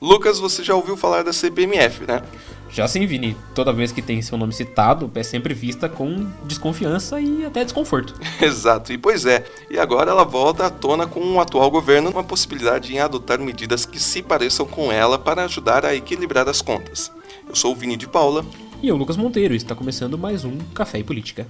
Lucas, você já ouviu falar da CPMF, né? Já sim, Vini. Toda vez que tem seu nome citado, é sempre vista com desconfiança e até desconforto. Exato, e pois é. E agora ela volta à tona com o atual governo uma possibilidade em adotar medidas que se pareçam com ela para ajudar a equilibrar as contas. Eu sou o Vini de Paula. E eu, Lucas Monteiro, e está começando mais um Café e Política.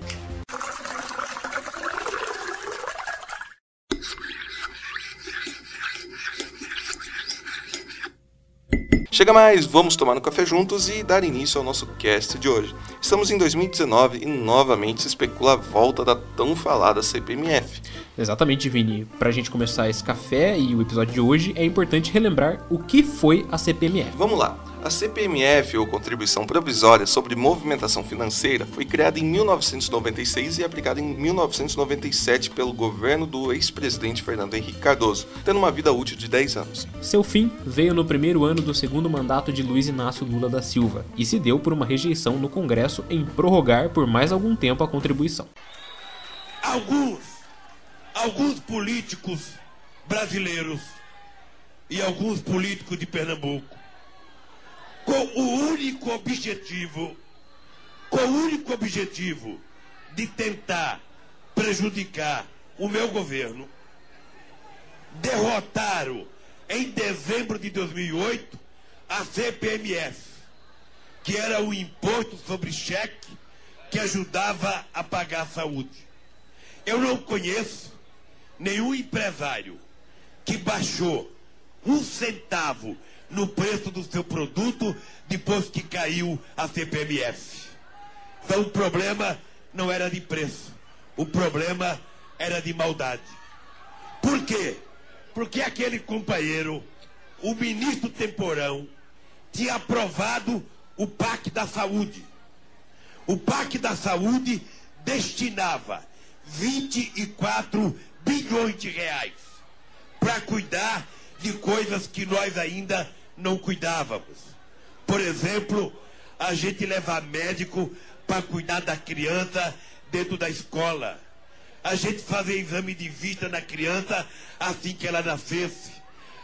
Chega mais, vamos tomar um café juntos e dar início ao nosso cast de hoje. Estamos em 2019 e novamente se especula a volta da tão falada CPMF. Exatamente, Vini. Para a gente começar esse café e o episódio de hoje, é importante relembrar o que foi a CPMF. Vamos lá. A CPMF, ou Contribuição Provisória sobre Movimentação Financeira, foi criada em 1996 e aplicada em 1997 pelo governo do ex-presidente Fernando Henrique Cardoso, tendo uma vida útil de 10 anos. Seu fim veio no primeiro ano do segundo mandato de Luiz Inácio Lula da Silva e se deu por uma rejeição no Congresso em prorrogar por mais algum tempo a contribuição. Alguns, alguns políticos brasileiros e alguns políticos de Pernambuco com o único objetivo, com o único objetivo de tentar prejudicar o meu governo, derrotaram em dezembro de 2008 a CPMF, que era o imposto sobre cheque que ajudava a pagar a saúde. Eu não conheço nenhum empresário que baixou um centavo no preço do seu produto depois que caiu a CPMF. Então o problema não era de preço, o problema era de maldade. Por quê? Porque aquele companheiro, o ministro Temporão, tinha aprovado o PAC da Saúde. O PAC da Saúde destinava 24 bilhões de reais para cuidar de coisas que nós ainda não cuidávamos. Por exemplo, a gente levar médico para cuidar da criança dentro da escola. A gente fazer exame de vista na criança assim que ela nascesse.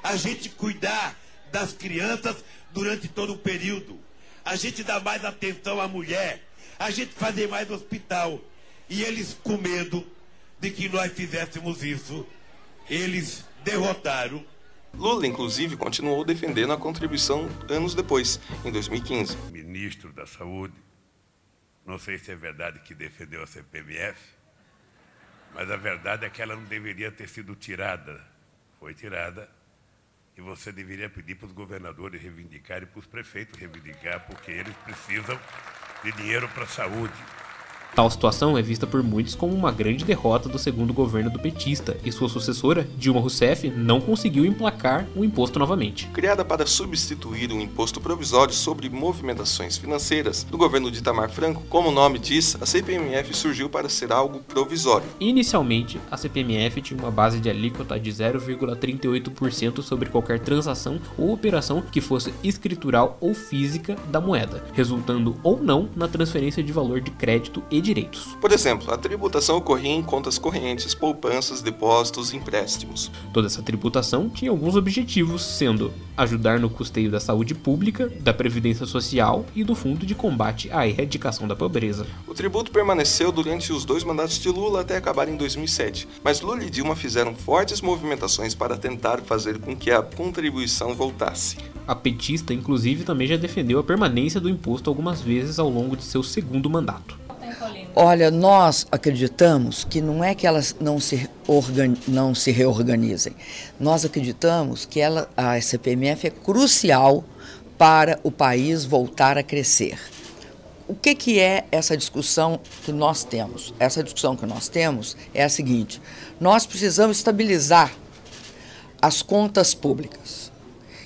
A gente cuidar das crianças durante todo o período. A gente dar mais atenção à mulher. A gente fazer mais hospital. E eles, com medo de que nós fizéssemos isso, eles derrotaram Lula, inclusive, continuou defendendo a contribuição anos depois, em 2015. Ministro da Saúde, não sei se é verdade que defendeu a CPMF, mas a verdade é que ela não deveria ter sido tirada. Foi tirada. E você deveria pedir para os governadores reivindicarem, para os prefeitos reivindicar, porque eles precisam de dinheiro para a saúde. Tal situação é vista por muitos como uma grande derrota do segundo governo do petista, e sua sucessora, Dilma Rousseff, não conseguiu emplacar o imposto novamente. Criada para substituir o imposto provisório sobre movimentações financeiras do governo de Itamar Franco, como o nome diz, a CPMF surgiu para ser algo provisório. Inicialmente, a CPMF tinha uma base de alíquota de 0,38% sobre qualquer transação ou operação que fosse escritural ou física da moeda, resultando ou não na transferência de valor de crédito e direitos. Por exemplo, a tributação ocorria em contas correntes, poupanças, depósitos e empréstimos. Toda essa tributação tinha alguns objetivos, sendo ajudar no custeio da saúde pública, da previdência social e do fundo de combate à erradicação da pobreza. O tributo permaneceu durante os dois mandatos de Lula até acabar em 2007, mas Lula e Dilma fizeram fortes movimentações para tentar fazer com que a contribuição voltasse. A petista, inclusive, também já defendeu a permanência do imposto algumas vezes ao longo de seu segundo mandato. Olha, nós acreditamos que não é que elas não se, não se reorganizem. Nós acreditamos que ela, a CPMF é crucial para o país voltar a crescer. O que, que é essa discussão que nós temos? Essa discussão que nós temos é a seguinte: nós precisamos estabilizar as contas públicas.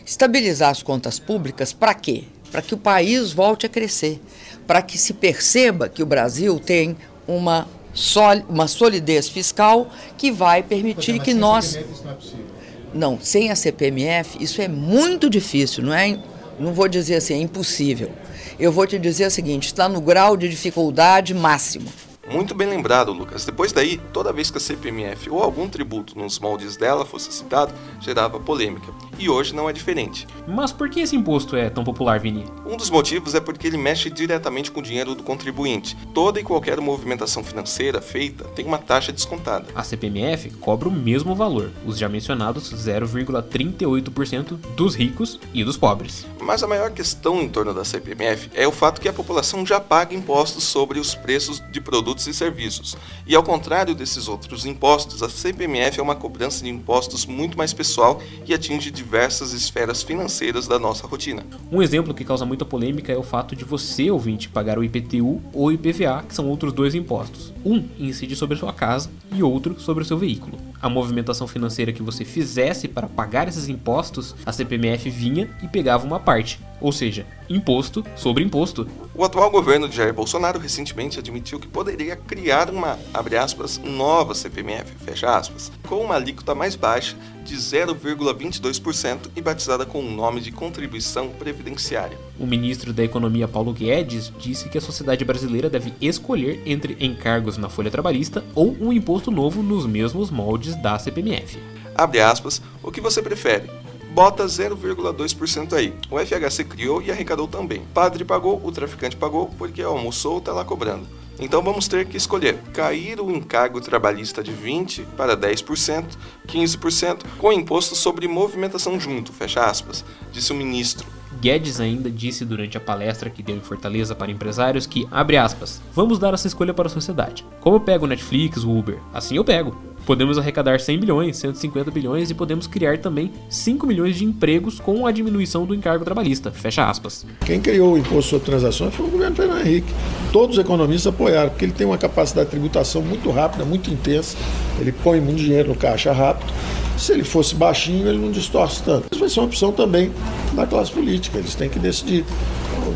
Estabilizar as contas públicas para quê? Para que o país volte a crescer para que se perceba que o Brasil tem uma, sol, uma solidez fiscal que vai permitir que nós. CPMF, isso não, é possível. não, sem a CPMF, isso é muito difícil, não é? Não vou dizer assim, é impossível. Eu vou te dizer o seguinte: está no grau de dificuldade máximo. Muito bem lembrado, Lucas. Depois daí, toda vez que a CPMF ou algum tributo nos moldes dela fosse citado, gerava polêmica. E hoje não é diferente. Mas por que esse imposto é tão popular, Vini? Um dos motivos é porque ele mexe diretamente com o dinheiro do contribuinte. Toda e qualquer movimentação financeira feita tem uma taxa descontada. A CPMF cobra o mesmo valor, os já mencionados 0,38% dos ricos e dos pobres. Mas a maior questão em torno da CPMF é o fato que a população já paga impostos sobre os preços de produtos e serviços. E ao contrário desses outros impostos, a CPMF é uma cobrança de impostos muito mais pessoal e atinge diversas esferas financeiras da nossa rotina. Um exemplo que causa muita polêmica é o fato de você, ouvinte, pagar o IPTU ou IPVA, que são outros dois impostos. Um incide sobre sua casa e outro sobre o seu veículo. A movimentação financeira que você fizesse para pagar esses impostos, a CPMF vinha e pegava uma parte, ou seja, imposto sobre imposto. O atual governo de Jair Bolsonaro recentemente admitiu que poderia criar uma, abre aspas, nova CPMF, fecha aspas, com uma alíquota mais baixa de 0,22% e batizada com o nome de contribuição previdenciária. O ministro da Economia Paulo Guedes disse que a sociedade brasileira deve escolher entre encargos na folha trabalhista ou um imposto novo nos mesmos moldes da CPMF. Abre aspas, o que você prefere? Bota 0,2% aí. O FHC criou e arrecadou também. Padre pagou, o traficante pagou, porque almoçou, tá lá cobrando. Então vamos ter que escolher cair o encargo trabalhista de 20 para 10%, 15%, com imposto sobre movimentação junto, fecha aspas, disse o ministro. Guedes ainda disse durante a palestra que deu em Fortaleza para empresários que, abre aspas, vamos dar essa escolha para a sociedade. Como eu pego o Netflix, o Uber, assim eu pego. Podemos arrecadar 100 bilhões, 150 bilhões e podemos criar também 5 milhões de empregos com a diminuição do encargo trabalhista. Fecha aspas. Quem criou o imposto sobre transações foi o governo Fernando Henrique. Todos os economistas apoiaram, porque ele tem uma capacidade de tributação muito rápida, muito intensa. Ele põe muito dinheiro no caixa rápido. Se ele fosse baixinho, ele não distorce tanto. Isso vai ser uma opção também da classe política, eles têm que decidir.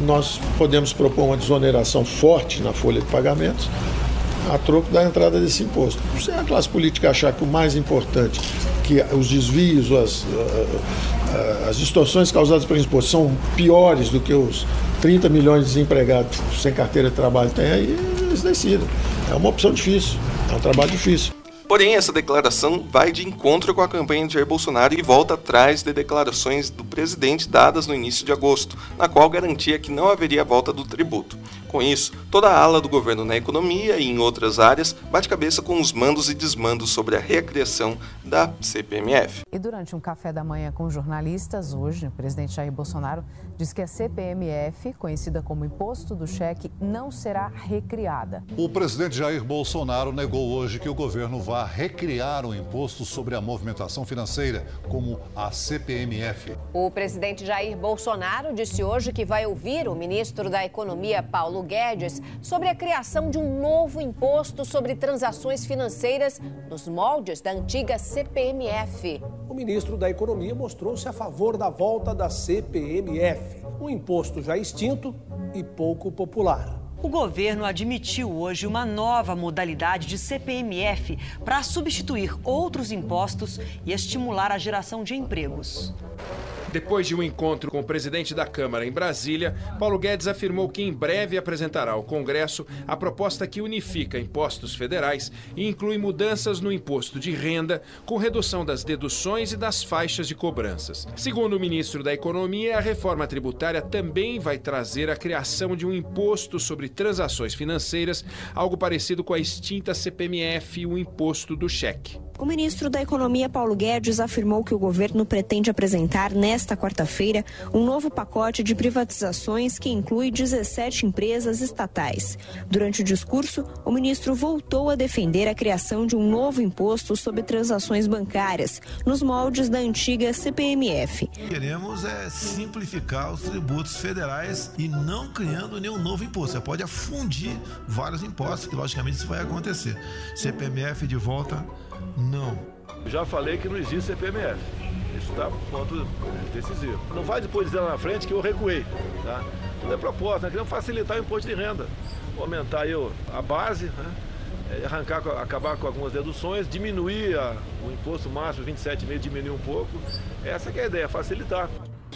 Nós podemos propor uma desoneração forte na folha de pagamentos, a troco da entrada desse imposto. Se a classe política achar que o mais importante, que os desvios, as, as distorções causadas pelo imposto são piores do que os 30 milhões de desempregados sem carteira de trabalho têm, aí eles decidem. É uma opção difícil, é um trabalho difícil. Porém, essa declaração vai de encontro com a campanha de Jair Bolsonaro e volta atrás de declarações do presidente dadas no início de agosto, na qual garantia que não haveria volta do tributo. Com isso, toda a ala do governo na economia e em outras áreas bate cabeça com os mandos e desmandos sobre a recriação da CPMF. E durante um café da manhã com jornalistas, hoje, o presidente Jair Bolsonaro disse que a CPMF, conhecida como Imposto do Cheque, não será recriada. O presidente Jair Bolsonaro negou hoje que o governo vá recriar o imposto sobre a movimentação financeira, como a CPMF. O presidente Jair Bolsonaro disse hoje que vai ouvir o ministro da Economia, Paulo Guedes sobre a criação de um novo imposto sobre transações financeiras nos moldes da antiga CPMF. O ministro da Economia mostrou-se a favor da volta da CPMF, um imposto já extinto e pouco popular. O governo admitiu hoje uma nova modalidade de CPMF para substituir outros impostos e estimular a geração de empregos. Depois de um encontro com o presidente da Câmara em Brasília, Paulo Guedes afirmou que em breve apresentará ao Congresso a proposta que unifica impostos federais e inclui mudanças no imposto de renda, com redução das deduções e das faixas de cobranças. Segundo o ministro da Economia, a reforma tributária também vai trazer a criação de um imposto sobre transações financeiras, algo parecido com a extinta CPMF e o imposto do cheque. O ministro da Economia, Paulo Guedes, afirmou que o governo pretende apresentar nesta quarta-feira um novo pacote de privatizações que inclui 17 empresas estatais. Durante o discurso, o ministro voltou a defender a criação de um novo imposto sobre transações bancárias, nos moldes da antiga CPMF. Queremos é simplificar os tributos federais e não criando nenhum novo imposto. Você pode afundir vários impostos, que logicamente isso vai acontecer. CPMF de volta não. Já falei que não existe CPMF. Isso está ponto decisivo. Não vai depois dizer lá na frente que eu recuei. Tá? Tudo é proposta, nós queremos facilitar o imposto de renda. Aumentar aí a base, né? É, arrancar, acabar com algumas deduções, diminuir a, o imposto máximo 27,5, diminuir um pouco. Essa é a ideia, facilitar.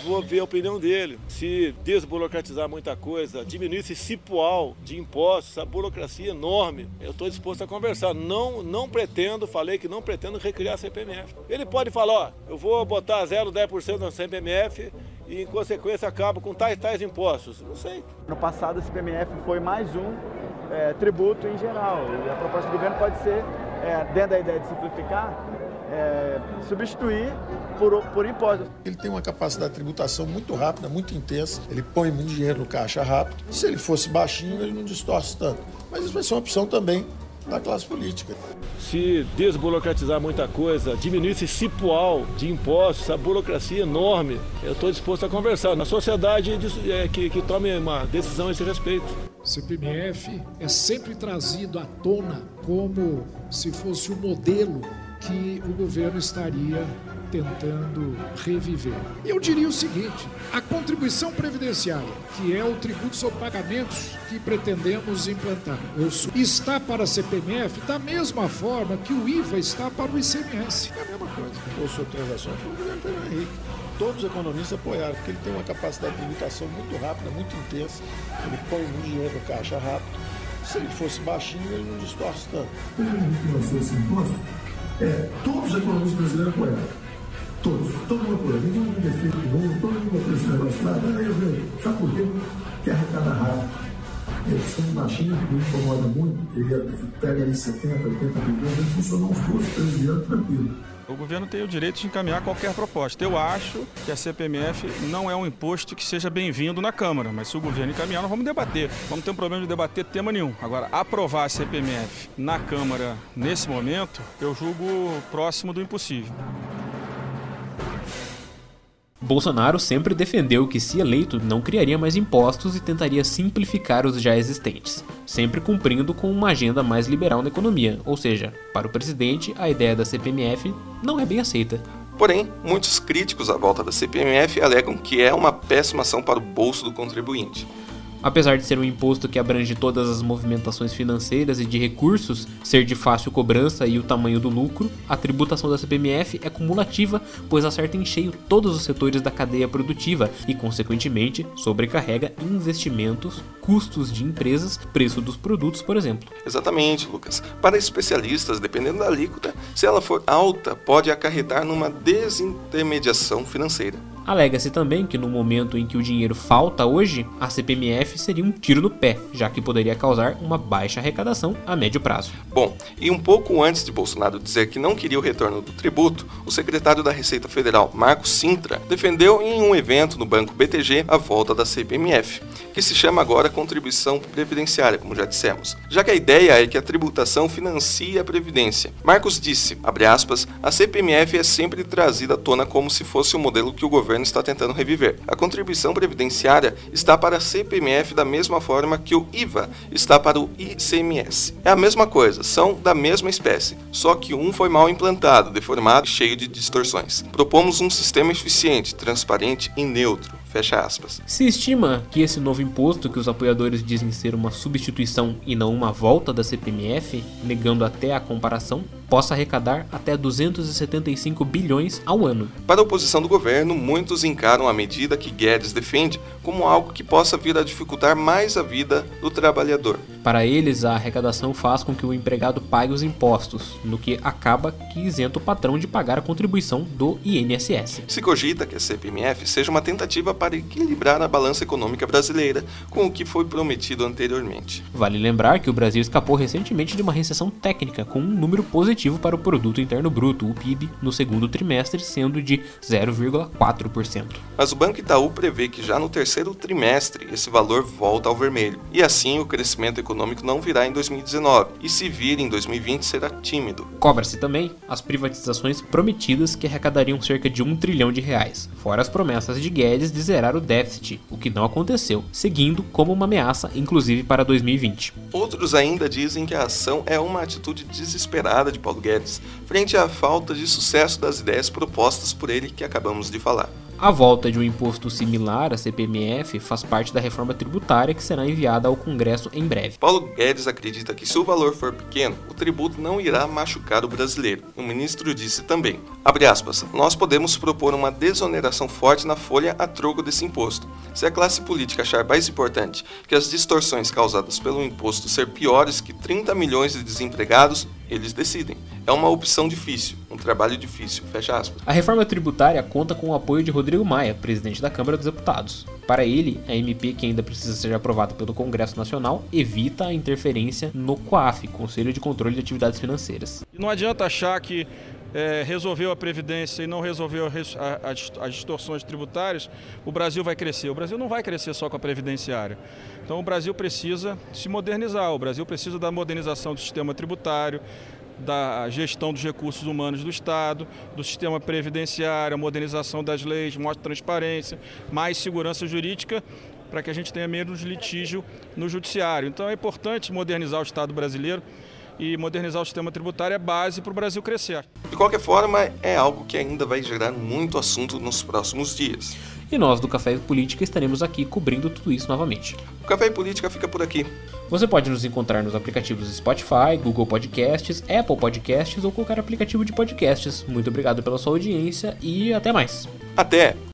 Vou ver a opinião dele. Se desburocratizar muita coisa, diminuir esse cipual de impostos, a burocracia enorme, eu estou disposto a conversar. Não, não pretendo, falei que não pretendo recriar a CPMF. Ele pode falar, ó, eu vou botar 0,10% na CPMF e, em consequência, acabo com tais tais impostos. Não sei. No passado, a CPMF foi mais um é, tributo em geral. E a proposta do governo pode ser, é, dentro da ideia de simplificar, é, substituir por, por impostos. Ele tem uma capacidade de tributação muito rápida, muito intensa. Ele põe muito dinheiro no caixa rápido. Se ele fosse baixinho, ele não distorce tanto. Mas isso vai ser uma opção também da classe política. Se desburocratizar muita coisa, diminuir esse cipual de impostos, a burocracia enorme, eu estou disposto a conversar. Na sociedade é, que, que tome uma decisão a esse respeito. CPMF é sempre trazido à tona como se fosse o modelo que o governo estaria tentando reviver. Eu diria o seguinte: a contribuição previdenciária, que é o tributo sobre pagamentos que pretendemos implantar, está para a CPMF da mesma forma que o IVA está para o ICMS. É a mesma coisa. O senhor transações foi o governo Fernando Henrique. Todos os economistas apoiaram, porque ele tem uma capacidade de tributação muito rápida, muito intensa. Ele põe muito dinheiro no caixa rápido. Se ele fosse baixinho, ele não distorce tanto. Ele lançou esse imposto, é, todos os economistas brasileiros apoiaram. Todos, todo mundo apoiou. Ninguém tem defeito nenhum, todo mundo apoiou esse negócio lá. Aí eu vejo, sabe por quê? Que arrecada rápido. Ele sendo baixinho, me incomoda muito, ele pega aí 70, 80 bilhões, ele funcionou uns dois, três anos tranquilo. O governo tem o direito de encaminhar qualquer proposta. Eu acho que a CPMF não é um imposto que seja bem-vindo na Câmara, mas se o governo encaminhar, nós vamos debater. Vamos ter um problema de debater tema nenhum. Agora, aprovar a CPMF na Câmara nesse momento, eu julgo próximo do impossível. Bolsonaro sempre defendeu que, se eleito, não criaria mais impostos e tentaria simplificar os já existentes, sempre cumprindo com uma agenda mais liberal na economia, ou seja, para o presidente, a ideia da CPMF não é bem aceita. Porém, muitos críticos à volta da CPMF alegam que é uma péssima ação para o bolso do contribuinte. Apesar de ser um imposto que abrange todas as movimentações financeiras e de recursos, ser de fácil cobrança e o tamanho do lucro, a tributação da CPMF é cumulativa, pois acerta em cheio todos os setores da cadeia produtiva e, consequentemente, sobrecarrega investimentos, custos de empresas, preço dos produtos, por exemplo. Exatamente, Lucas. Para especialistas, dependendo da alíquota, se ela for alta, pode acarretar numa desintermediação financeira. Alega-se também que no momento em que o dinheiro falta hoje, a CPMF seria um tiro no pé, já que poderia causar uma baixa arrecadação a médio prazo. Bom, e um pouco antes de Bolsonaro dizer que não queria o retorno do tributo, o secretário da Receita Federal, Marcos Sintra, defendeu em um evento no Banco BTG a volta da CPMF, que se chama agora contribuição previdenciária, como já dissemos, já que a ideia é que a tributação financia a previdência. Marcos disse, aspas, a CPMF é sempre trazida à tona como se fosse o modelo que o governo governo está tentando reviver. A contribuição previdenciária está para a CPMF da mesma forma que o IVA está para o ICMS. É a mesma coisa, são da mesma espécie, só que um foi mal implantado, deformado e cheio de distorções. Propomos um sistema eficiente, transparente e neutro. Fecha aspas. Se estima que esse novo imposto, que os apoiadores dizem ser uma substituição e não uma volta da CPMF, negando até a comparação, possa arrecadar até 275 bilhões ao ano. Para a oposição do governo, muitos encaram a medida que Guedes defende como algo que possa vir a dificultar mais a vida do trabalhador. Para eles, a arrecadação faz com que o empregado pague os impostos, no que acaba que isenta o patrão de pagar a contribuição do INSS. Se cogita que a CPMF seja uma tentativa para equilibrar a balança econômica brasileira com o que foi prometido anteriormente. Vale lembrar que o Brasil escapou recentemente de uma recessão técnica com um número positivo para o produto interno bruto, o PIB, no segundo trimestre sendo de 0,4%. Mas o Banco Itaú prevê que já no terceiro trimestre esse valor volta ao vermelho, e assim o crescimento econômico econômico não virá em 2019 e se vir em 2020 será tímido. Cobra-se também as privatizações prometidas que arrecadariam cerca de um trilhão de reais, fora as promessas de Guedes de zerar o déficit, o que não aconteceu, seguindo como uma ameaça inclusive para 2020. Outros ainda dizem que a ação é uma atitude desesperada de Paulo Guedes frente à falta de sucesso das ideias propostas por ele que acabamos de falar. A volta de um imposto similar à CPMF faz parte da reforma tributária que será enviada ao Congresso em breve. Paulo Guedes acredita que se o valor for pequeno, o tributo não irá machucar o brasileiro. O ministro disse também, aspas, nós podemos propor uma desoneração forte na folha a troco desse imposto. Se a classe política achar mais importante que as distorções causadas pelo imposto ser piores que 30 milhões de desempregados, eles decidem. É uma opção difícil, um trabalho difícil, fecha aspas. A reforma tributária conta com o apoio de Rodrigo Maia, presidente da Câmara dos Deputados. Para ele, a MP que ainda precisa ser aprovada pelo Congresso Nacional evita a interferência no COAF, Conselho de Controle de Atividades Financeiras. Não adianta achar que é, resolveu a Previdência e não resolveu as distorções tributárias, o Brasil vai crescer. O Brasil não vai crescer só com a Previdenciária. Então o Brasil precisa se modernizar, o Brasil precisa da modernização do sistema tributário, da gestão dos recursos humanos do Estado, do sistema previdenciário, modernização das leis, maior transparência, mais segurança jurídica para que a gente tenha menos litígio no judiciário. Então é importante modernizar o Estado brasileiro e modernizar o sistema tributário é base para o Brasil crescer. De qualquer forma, é algo que ainda vai gerar muito assunto nos próximos dias. E nós do Café e Política estaremos aqui cobrindo tudo isso novamente. O Café e Política fica por aqui. Você pode nos encontrar nos aplicativos Spotify, Google Podcasts, Apple Podcasts ou qualquer aplicativo de podcasts. Muito obrigado pela sua audiência e até mais. Até!